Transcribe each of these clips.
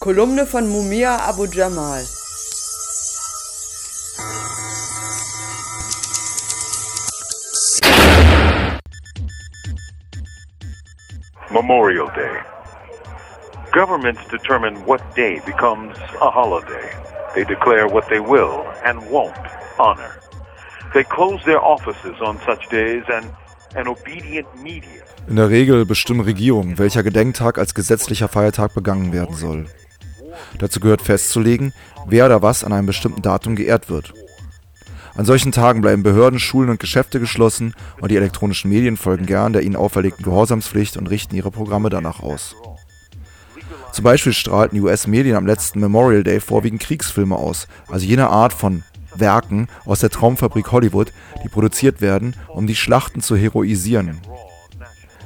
Kolumne von Mumia Abu Jamal. Memorial Day. Governments determine what day becomes a holiday. They declare what they will and won't honor. They close their offices on such days and an obedient media. In der Regel bestimmen Regierungen, welcher Gedenktag als gesetzlicher Feiertag begangen werden soll. Dazu gehört festzulegen, wer oder was an einem bestimmten Datum geehrt wird. An solchen Tagen bleiben Behörden, Schulen und Geschäfte geschlossen und die elektronischen Medien folgen gern der ihnen auferlegten Gehorsamspflicht und richten ihre Programme danach aus. Zum Beispiel strahlten die US-Medien am letzten Memorial Day vorwiegend Kriegsfilme aus, also jene Art von Werken aus der Traumfabrik Hollywood, die produziert werden, um die Schlachten zu heroisieren.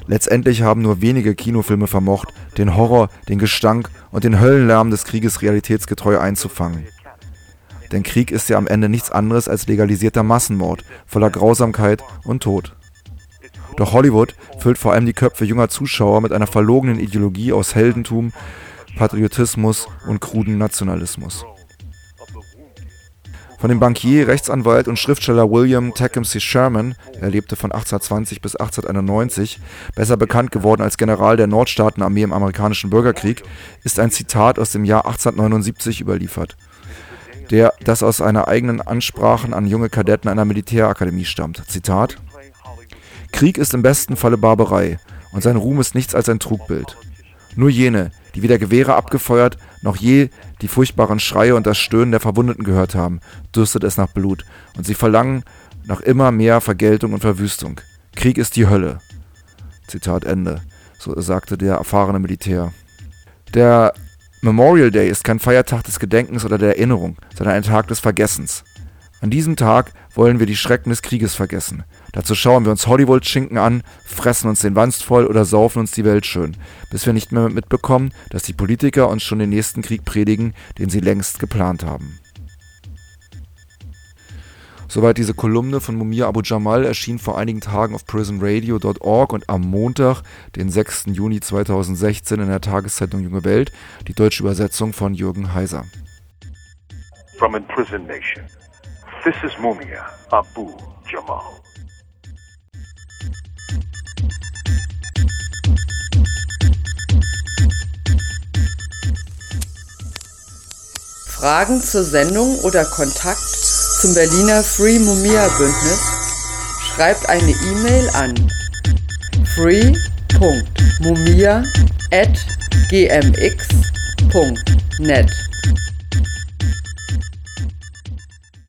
Letztendlich haben nur wenige Kinofilme vermocht, den Horror, den Gestank und den Höllenlärm des Krieges realitätsgetreu einzufangen. Denn Krieg ist ja am Ende nichts anderes als legalisierter Massenmord, voller Grausamkeit und Tod. Doch Hollywood füllt vor allem die Köpfe junger Zuschauer mit einer verlogenen Ideologie aus Heldentum, Patriotismus und kruden Nationalismus. Von dem Bankier, Rechtsanwalt und Schriftsteller William Tecumseh Sherman, er lebte von 1820 bis 1891, besser bekannt geworden als General der Nordstaatenarmee im amerikanischen Bürgerkrieg, ist ein Zitat aus dem Jahr 1879 überliefert, der das aus einer eigenen Ansprachen an junge Kadetten einer Militärakademie stammt. Zitat: Krieg ist im besten Falle Barbarei und sein Ruhm ist nichts als ein Trugbild. Nur jene, die weder Gewehre abgefeuert noch je die furchtbaren Schreie und das Stöhnen der Verwundeten gehört haben, dürstet es nach Blut, und sie verlangen nach immer mehr Vergeltung und Verwüstung. Krieg ist die Hölle. Zitat Ende, so sagte der erfahrene Militär. Der Memorial Day ist kein Feiertag des Gedenkens oder der Erinnerung, sondern ein Tag des Vergessens. An diesem Tag wollen wir die Schrecken des Krieges vergessen. Dazu schauen wir uns Hollywood-Schinken an, fressen uns den Wanst voll oder saufen uns die Welt schön, bis wir nicht mehr mitbekommen, dass die Politiker uns schon den nächsten Krieg predigen, den sie längst geplant haben. Soweit diese Kolumne von Mumia Abu Jamal erschien vor einigen Tagen auf prisonradio.org und am Montag, den 6. Juni 2016 in der Tageszeitung Junge Welt, die deutsche Übersetzung von Jürgen Heiser. From Imprisoned Nation. This is Mumia Abu Jamal. Fragen zur Sendung oder Kontakt zum Berliner Free Mumia Bündnis schreibt eine E-Mail an free.mumia at gmx.net.